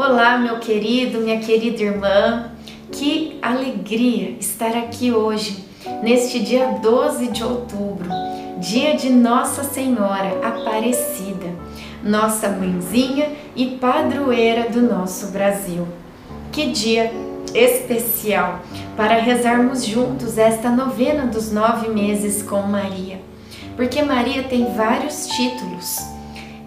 Olá, meu querido, minha querida irmã. Que alegria estar aqui hoje, neste dia 12 de outubro, dia de Nossa Senhora Aparecida, nossa mãezinha e padroeira do nosso Brasil. Que dia especial para rezarmos juntos esta novena dos nove meses com Maria, porque Maria tem vários títulos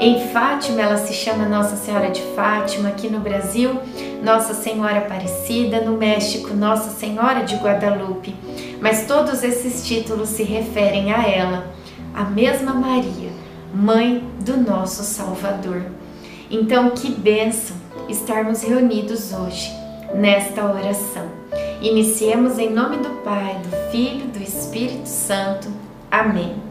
em Fátima, ela se chama Nossa Senhora de Fátima, aqui no Brasil, Nossa Senhora Aparecida, no México, Nossa Senhora de Guadalupe. Mas todos esses títulos se referem a ela, a mesma Maria, mãe do nosso Salvador. Então, que bênção estarmos reunidos hoje nesta oração. Iniciemos em nome do Pai, do Filho, do Espírito Santo. Amém.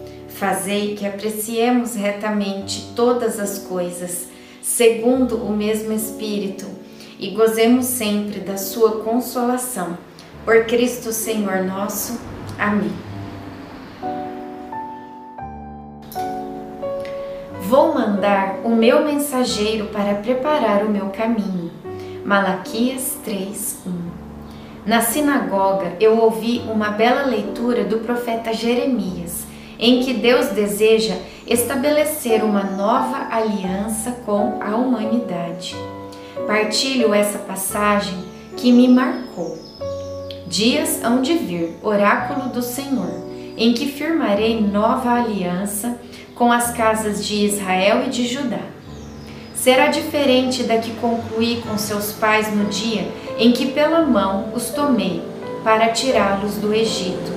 Fazei que apreciemos retamente todas as coisas, segundo o mesmo Espírito, e gozemos sempre da Sua consolação. Por Cristo Senhor nosso. Amém. Vou mandar o meu mensageiro para preparar o meu caminho. Malaquias 3:1. Na sinagoga eu ouvi uma bela leitura do profeta Jeremias em que Deus deseja estabelecer uma nova aliança com a humanidade. Partilho essa passagem que me marcou. Dias hão de vir, oráculo do Senhor, em que firmarei nova aliança com as casas de Israel e de Judá. Será diferente da que concluí com seus pais no dia em que pela mão os tomei para tirá-los do Egito.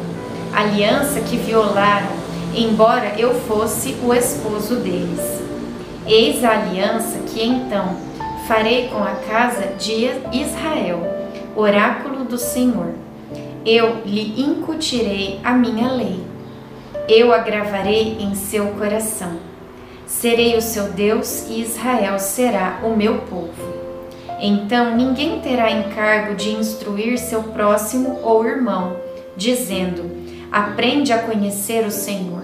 Aliança que violaram embora eu fosse o esposo deles. Eis a aliança que então farei com a casa de Israel, oráculo do Senhor. Eu lhe incutirei a minha lei. Eu a gravarei em seu coração. Serei o seu Deus e Israel será o meu povo. Então ninguém terá encargo de instruir seu próximo ou irmão, dizendo: Aprende a conhecer o Senhor,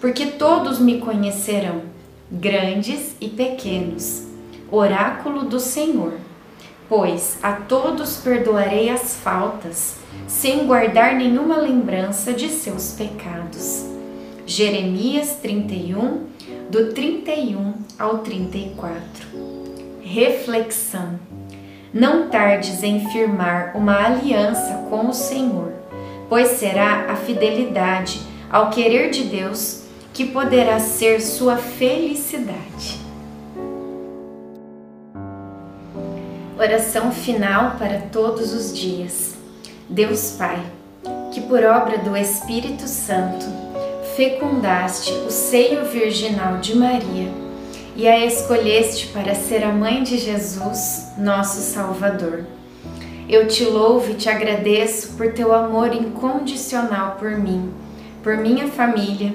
porque todos me conhecerão, grandes e pequenos. Oráculo do Senhor. Pois a todos perdoarei as faltas, sem guardar nenhuma lembrança de seus pecados. Jeremias 31, do 31 ao 34. Reflexão. Não tardes em firmar uma aliança com o Senhor pois será a fidelidade ao querer de Deus que poderá ser sua felicidade. Oração final para todos os dias. Deus Pai, que por obra do Espírito Santo fecundaste o seio virginal de Maria e a escolheste para ser a mãe de Jesus, nosso Salvador eu te louvo e te agradeço por teu amor incondicional por mim, por minha família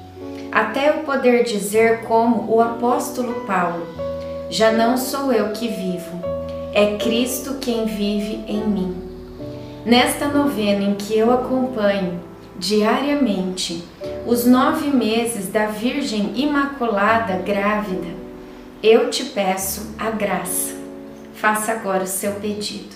até eu poder dizer, como o apóstolo Paulo: Já não sou eu que vivo, é Cristo quem vive em mim. Nesta novena em que eu acompanho diariamente os nove meses da Virgem Imaculada grávida, eu te peço a graça. Faça agora o seu pedido.